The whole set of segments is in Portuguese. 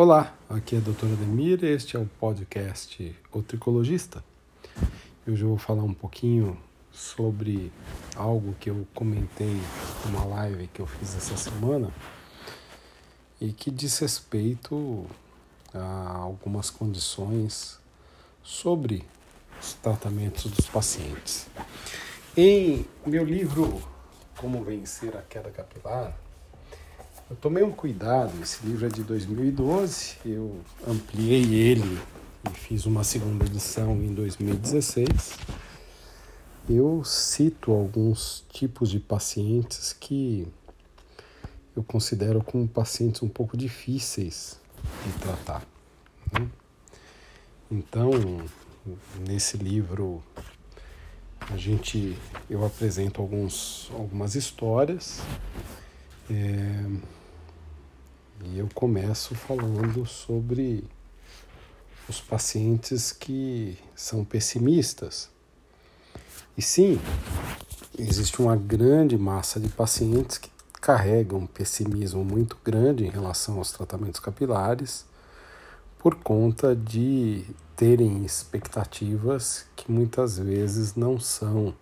Olá, aqui é a doutora Demir, este é o podcast O Tricologista. Hoje eu vou falar um pouquinho sobre algo que eu comentei numa live que eu fiz essa semana e que diz respeito a algumas condições sobre os tratamentos dos pacientes. Em meu livro Como Vencer a Queda Capilar, eu tomei um cuidado, esse livro é de 2012, eu ampliei ele e fiz uma segunda edição em 2016. Eu cito alguns tipos de pacientes que eu considero como pacientes um pouco difíceis de tratar. Né? Então, nesse livro a gente eu apresento alguns, algumas histórias é, e eu começo falando sobre os pacientes que são pessimistas. E sim, existe uma grande massa de pacientes que carregam um pessimismo muito grande em relação aos tratamentos capilares por conta de terem expectativas que muitas vezes não são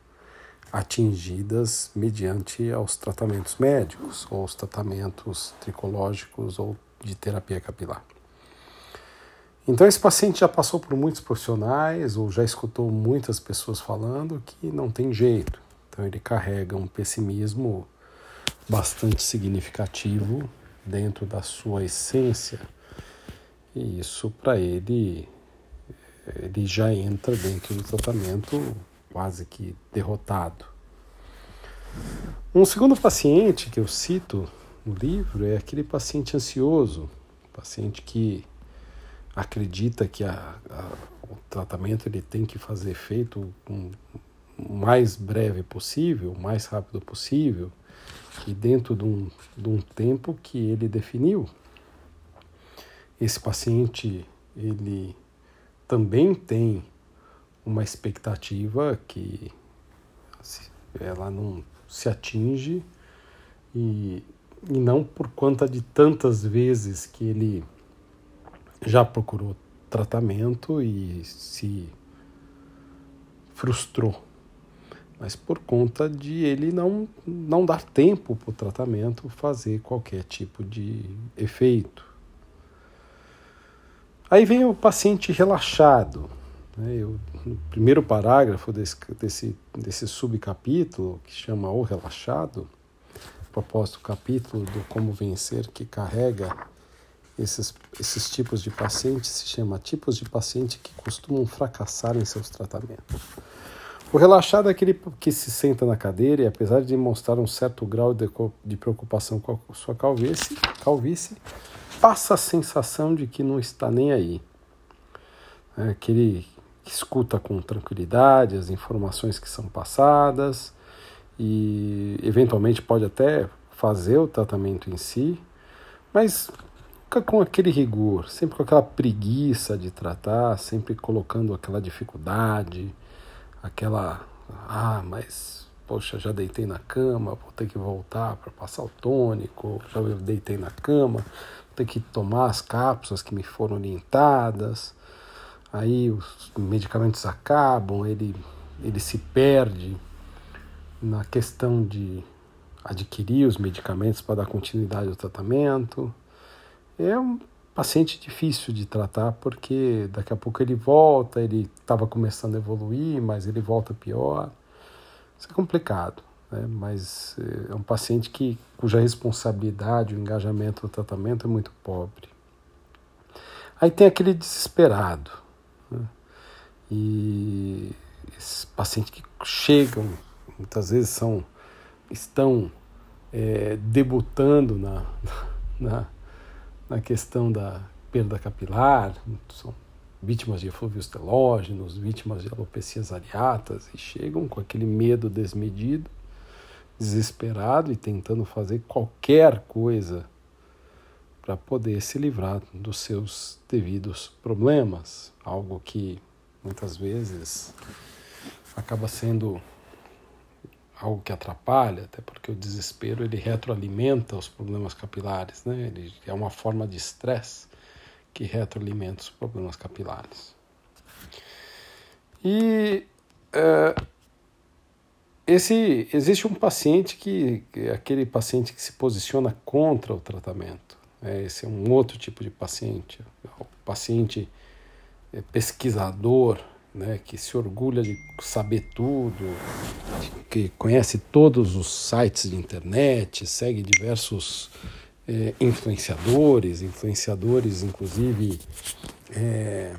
atingidas mediante aos tratamentos médicos ou os tratamentos tricológicos ou de terapia capilar. Então esse paciente já passou por muitos profissionais ou já escutou muitas pessoas falando que não tem jeito. Então ele carrega um pessimismo bastante significativo dentro da sua essência. E isso para ele ele já entra dentro do tratamento quase que derrotado. Um segundo paciente que eu cito no livro é aquele paciente ansioso, paciente que acredita que a, a, o tratamento ele tem que fazer efeito o mais breve possível, o mais rápido possível e dentro de um, de um tempo que ele definiu. Esse paciente ele também tem uma expectativa que ela não se atinge e, e não por conta de tantas vezes que ele já procurou tratamento e se frustrou, mas por conta de ele não, não dar tempo para o tratamento fazer qualquer tipo de efeito. Aí vem o paciente relaxado. Né? Eu, no primeiro parágrafo desse, desse, desse subcapítulo, que chama O Relaxado, proposto capítulo do Como Vencer, que carrega esses, esses tipos de pacientes, se chama tipos de paciente que costumam fracassar em seus tratamentos. O relaxado é aquele que se senta na cadeira e, apesar de demonstrar um certo grau de, de preocupação com a sua calvície, calvície, passa a sensação de que não está nem aí. É aquele escuta com tranquilidade as informações que são passadas e eventualmente pode até fazer o tratamento em si, mas com aquele rigor, sempre com aquela preguiça de tratar, sempre colocando aquela dificuldade, aquela ah, mas poxa, já deitei na cama, vou ter que voltar para passar o tônico, já deitei na cama, vou ter que tomar as cápsulas que me foram orientadas aí os medicamentos acabam, ele, ele se perde na questão de adquirir os medicamentos para dar continuidade ao tratamento. É um paciente difícil de tratar porque daqui a pouco ele volta, ele estava começando a evoluir, mas ele volta pior. Isso é complicado, né? mas é um paciente que, cuja responsabilidade, o engajamento no tratamento é muito pobre. Aí tem aquele desesperado, né? E esses pacientes que chegam, muitas vezes são, estão é, debutando na, na, na questão da perda capilar, são vítimas de eflúvios telógenos, vítimas de alopecias areatas, e chegam com aquele medo desmedido, desesperado e tentando fazer qualquer coisa para poder se livrar dos seus devidos problemas, algo que muitas vezes acaba sendo algo que atrapalha, até porque o desespero ele retroalimenta os problemas capilares, né? Ele é uma forma de estresse que retroalimenta os problemas capilares. E é, esse, existe um paciente que aquele paciente que se posiciona contra o tratamento. É, esse é um outro tipo de paciente, o paciente é, pesquisador, né, que se orgulha de saber tudo, que conhece todos os sites de internet, segue diversos é, influenciadores, influenciadores inclusive é,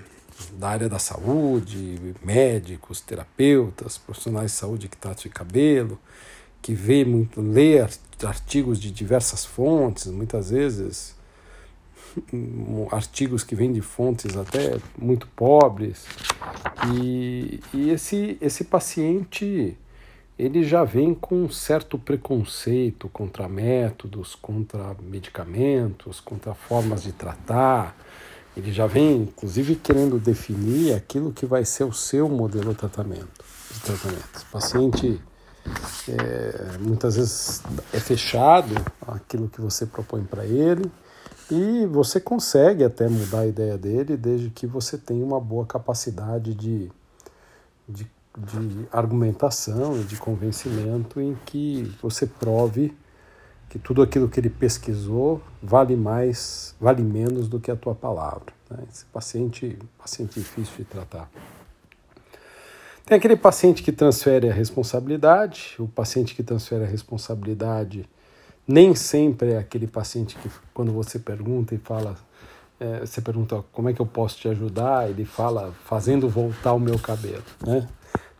da área da saúde, médicos, terapeutas, profissionais de saúde que tratam de cabelo, que vê muito, lê artigos de diversas fontes, muitas vezes artigos que vêm de fontes até muito pobres. E, e esse, esse paciente ele já vem com um certo preconceito contra métodos, contra medicamentos, contra formas de tratar. Ele já vem, inclusive, querendo definir aquilo que vai ser o seu modelo de tratamento. De tratamento. Paciente é, muitas vezes é fechado aquilo que você propõe para ele e você consegue até mudar a ideia dele desde que você tenha uma boa capacidade de, de, de argumentação e de convencimento em que você prove que tudo aquilo que ele pesquisou vale mais, vale menos do que a tua palavra. Né? Esse paciente, paciente difícil de tratar. Tem aquele paciente que transfere a responsabilidade, o paciente que transfere a responsabilidade nem sempre é aquele paciente que, quando você pergunta e fala, é, você pergunta como é que eu posso te ajudar, ele fala fazendo voltar o meu cabelo, né?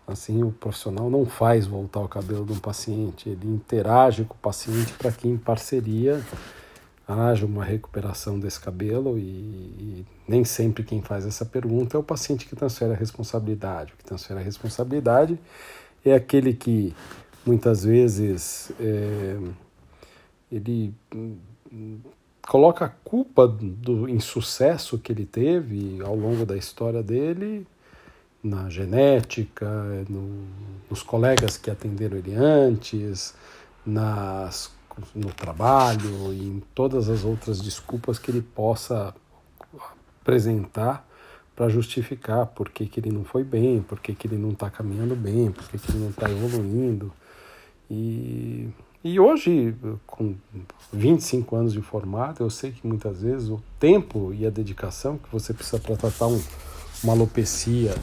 Assim, o profissional não faz voltar o cabelo um paciente, ele interage com o paciente para que em parceria haja uma recuperação desse cabelo e, e, nem sempre quem faz essa pergunta é o paciente que transfere a responsabilidade. O que transfere a responsabilidade é aquele que muitas vezes é, ele hum, coloca a culpa do insucesso que ele teve ao longo da história dele na genética, no, nos colegas que atenderam ele antes, nas, no trabalho e em todas as outras desculpas que ele possa apresentar para justificar por que, que ele não foi bem, por que, que ele não está caminhando bem, por que, que ele não está evoluindo. E e hoje, com 25 anos de formado, eu sei que muitas vezes o tempo e a dedicação que você precisa para tratar um, uma alopecia,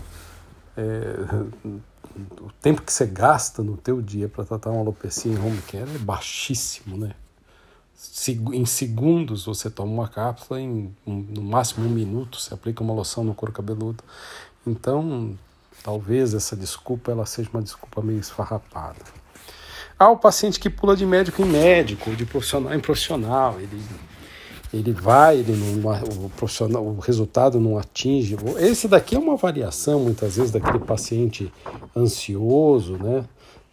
é, o tempo que você gasta no teu dia para tratar uma alopecia em home care é baixíssimo, né? Em segundos você toma uma cápsula, em no máximo um minuto você aplica uma loção no couro cabeludo. Então, talvez essa desculpa ela seja uma desculpa meio esfarrapada. Há o paciente que pula de médico em médico, de profissional em profissional, ele, ele vai, ele não, o, profissional, o resultado não atinge. Esse daqui é uma variação, muitas vezes, daquele paciente ansioso, né?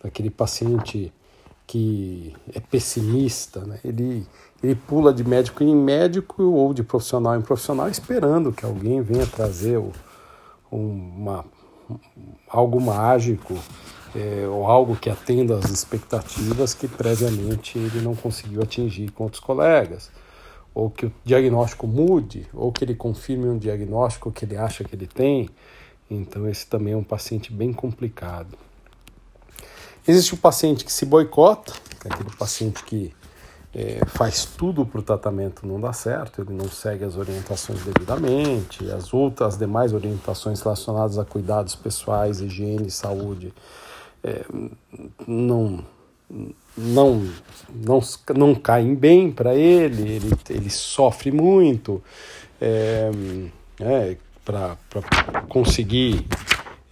daquele paciente que é pessimista. Né? Ele, ele pula de médico em médico ou de profissional em profissional, esperando que alguém venha trazer o, uma, algo mágico é, ou algo que atenda às expectativas que previamente ele não conseguiu atingir com outros colegas, ou que o diagnóstico mude, ou que ele confirme um diagnóstico que ele acha que ele tem. Então, esse também é um paciente bem complicado. Existe o paciente que se boicota, é aquele paciente que é, faz tudo para o tratamento não dar certo, ele não segue as orientações devidamente, as outras as demais orientações relacionadas a cuidados pessoais, higiene, saúde, é, não, não, não, não caem bem para ele, ele, ele sofre muito é, é, para conseguir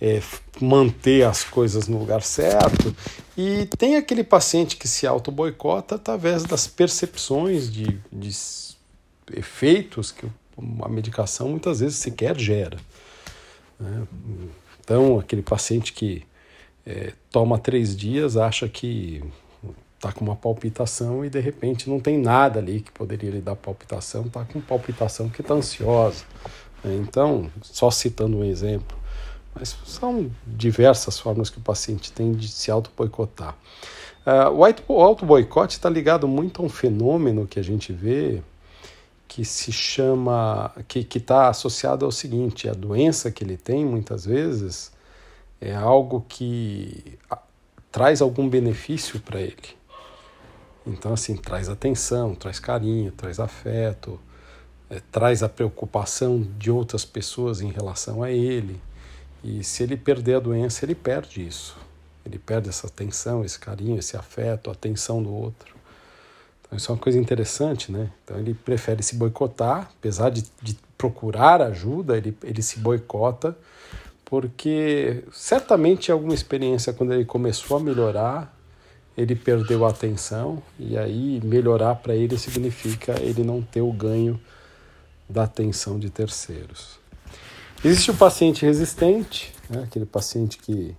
é, manter as coisas no lugar certo. E tem aquele paciente que se auto-boicota através das percepções de, de efeitos que a medicação muitas vezes sequer gera. Né? Então, aquele paciente que é, toma três dias, acha que está com uma palpitação e de repente não tem nada ali que poderia lhe dar palpitação, está com palpitação que está ansiosa. Né? Então, só citando um exemplo, mas são diversas formas que o paciente tem de se auto-boicotar. Uh, o auto-boicote está ligado muito a um fenômeno que a gente vê que se chama, que está associado ao seguinte: a doença que ele tem, muitas vezes, é algo que traz algum benefício para ele. Então, assim, traz atenção, traz carinho, traz afeto, é, traz a preocupação de outras pessoas em relação a ele. E se ele perder a doença, ele perde isso. Ele perde essa atenção, esse carinho, esse afeto, a atenção do outro. Então, isso é uma coisa interessante, né? Então, ele prefere se boicotar, apesar de, de procurar ajuda, ele, ele se boicota, porque certamente alguma experiência, quando ele começou a melhorar, ele perdeu a atenção, e aí melhorar para ele significa ele não ter o ganho da atenção de terceiros. Existe o paciente resistente, né? aquele paciente que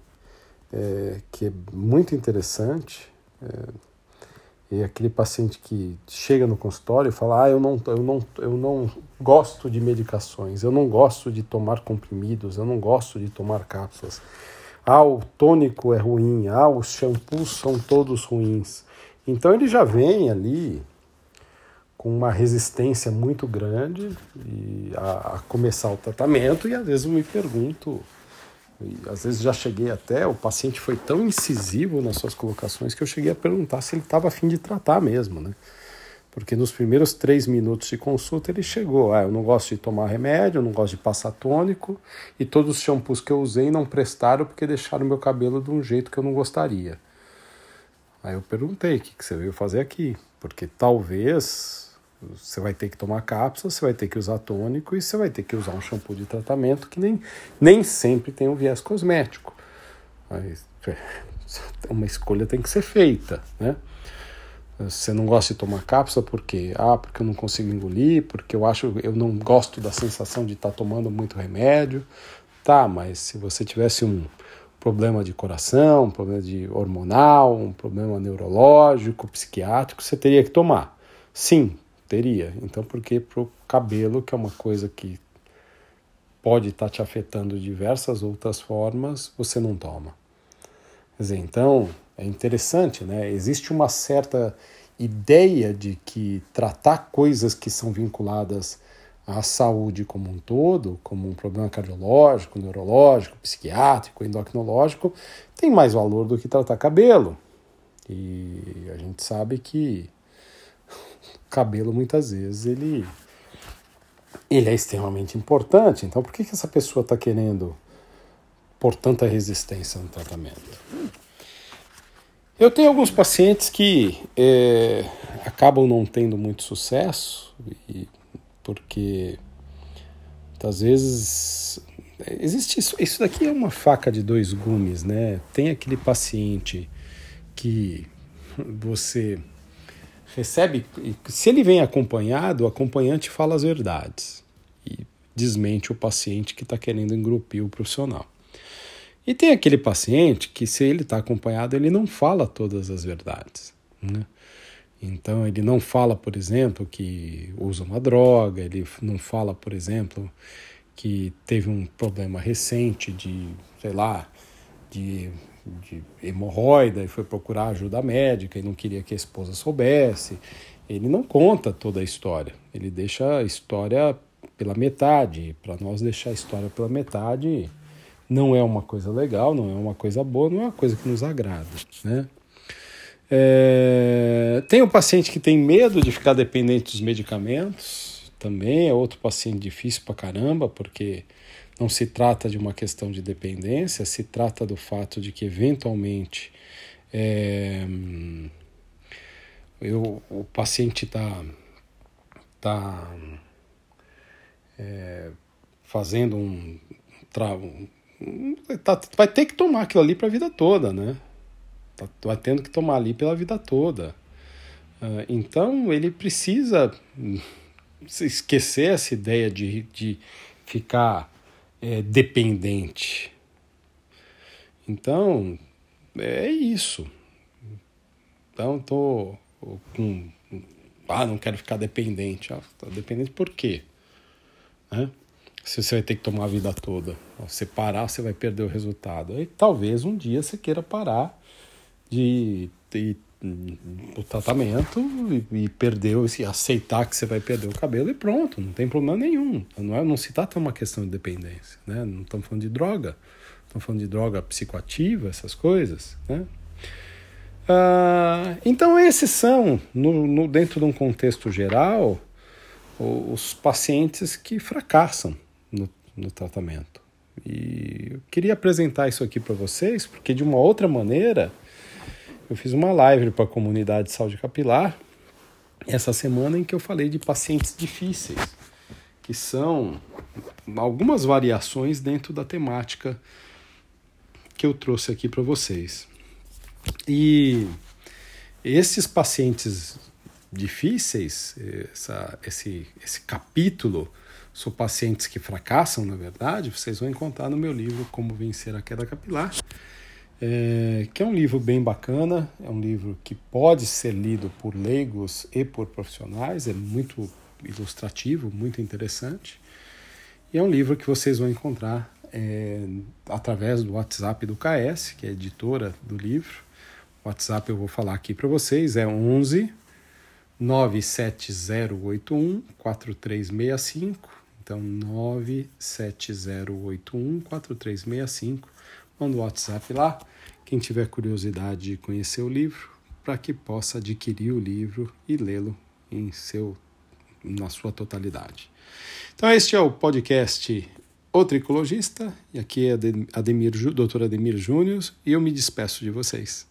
é, que é muito interessante. É, aquele paciente que chega no consultório e fala: Ah, eu não, eu, não, eu não gosto de medicações, eu não gosto de tomar comprimidos, eu não gosto de tomar cápsulas. Ah, o tônico é ruim, ah, os shampoos são todos ruins. Então ele já vem ali com uma resistência muito grande a, a começar o tratamento e às vezes eu me pergunto e, às vezes já cheguei até, o paciente foi tão incisivo nas suas colocações que eu cheguei a perguntar se ele estava afim de tratar mesmo, né? Porque nos primeiros três minutos de consulta ele chegou, ah, eu não gosto de tomar remédio, eu não gosto de passar tônico, e todos os shampoos que eu usei não prestaram porque deixaram meu cabelo de um jeito que eu não gostaria. Aí eu perguntei, o que, que você veio fazer aqui? Porque talvez você vai ter que tomar cápsula, você vai ter que usar tônico e você vai ter que usar um shampoo de tratamento que nem, nem sempre tem um viés cosmético. Mas, é, uma escolha tem que ser feita, né? Você não gosta de tomar cápsula por quê? Ah, porque eu não consigo engolir, porque eu acho eu não gosto da sensação de estar tá tomando muito remédio. Tá, mas se você tivesse um problema de coração, um problema de hormonal, um problema neurológico, psiquiátrico, você teria que tomar. Sim, Teria. Então, por que para o cabelo, que é uma coisa que pode estar tá te afetando de diversas outras formas, você não toma? Quer dizer, então, é interessante, né? Existe uma certa ideia de que tratar coisas que são vinculadas à saúde como um todo, como um problema cardiológico, neurológico, psiquiátrico, endocrinológico, tem mais valor do que tratar cabelo. E a gente sabe que cabelo muitas vezes ele ele é extremamente importante. Então, por que, que essa pessoa está querendo por tanta resistência no tratamento? Eu tenho alguns pacientes que é, acabam não tendo muito sucesso, e, porque às vezes existe isso. Isso daqui é uma faca de dois gumes, né? Tem aquele paciente que você recebe, se ele vem acompanhado, o acompanhante fala as verdades e desmente o paciente que está querendo engrupir o profissional. E tem aquele paciente que, se ele está acompanhado, ele não fala todas as verdades. Né? Então, ele não fala, por exemplo, que usa uma droga, ele não fala, por exemplo, que teve um problema recente de, sei lá, de de hemorroida e foi procurar ajuda médica e não queria que a esposa soubesse. Ele não conta toda a história, ele deixa a história pela metade. Para nós, deixar a história pela metade não é uma coisa legal, não é uma coisa boa, não é uma coisa que nos agrada. Né? É... Tem o um paciente que tem medo de ficar dependente dos medicamentos, também é outro paciente difícil para caramba, porque não se trata de uma questão de dependência, se trata do fato de que, eventualmente, é, eu, o paciente está tá, é, fazendo um, um tá, vai ter que tomar aquilo ali para a vida toda, né? Tá, vai tendo que tomar ali pela vida toda. Uh, então ele precisa esquecer essa ideia de, de ficar é, dependente. Então, é isso. Então, tô com. Ah, não quero ficar dependente. Ah, tá dependente por quê? Né? Se você vai ter que tomar a vida toda. Se parar, você vai perder o resultado. Aí talvez um dia você queira parar de, de o tratamento e, e perder, e aceitar que você vai perder o cabelo e pronto, não tem problema nenhum. Não, é, não se trata uma questão de dependência, né? Não estamos falando de droga, estamos falando de droga psicoativa, essas coisas, né? Ah, então esses são, no, no, dentro de um contexto geral, os pacientes que fracassam no, no tratamento. E eu queria apresentar isso aqui para vocês, porque de uma outra maneira eu fiz uma live para a comunidade de saúde capilar essa semana em que eu falei de pacientes difíceis, que são algumas variações dentro da temática que eu trouxe aqui para vocês. E esses pacientes difíceis, essa, esse, esse capítulo são pacientes que fracassam, na verdade, vocês vão encontrar no meu livro Como Vencer a Queda Capilar é, que é um livro bem bacana, é um livro que pode ser lido por leigos e por profissionais, é muito ilustrativo, muito interessante. E é um livro que vocês vão encontrar é, através do WhatsApp do KS, que é a editora do livro. O WhatsApp eu vou falar aqui para vocês, é 11 97081 4365. Então, 97081 4365 manda o WhatsApp lá. Quem tiver curiosidade de conhecer o livro, para que possa adquirir o livro e lê-lo em seu na sua totalidade. Então este é o podcast O Tricologista, e aqui é Ademir, Dr. Ademir Júnior, e eu me despeço de vocês.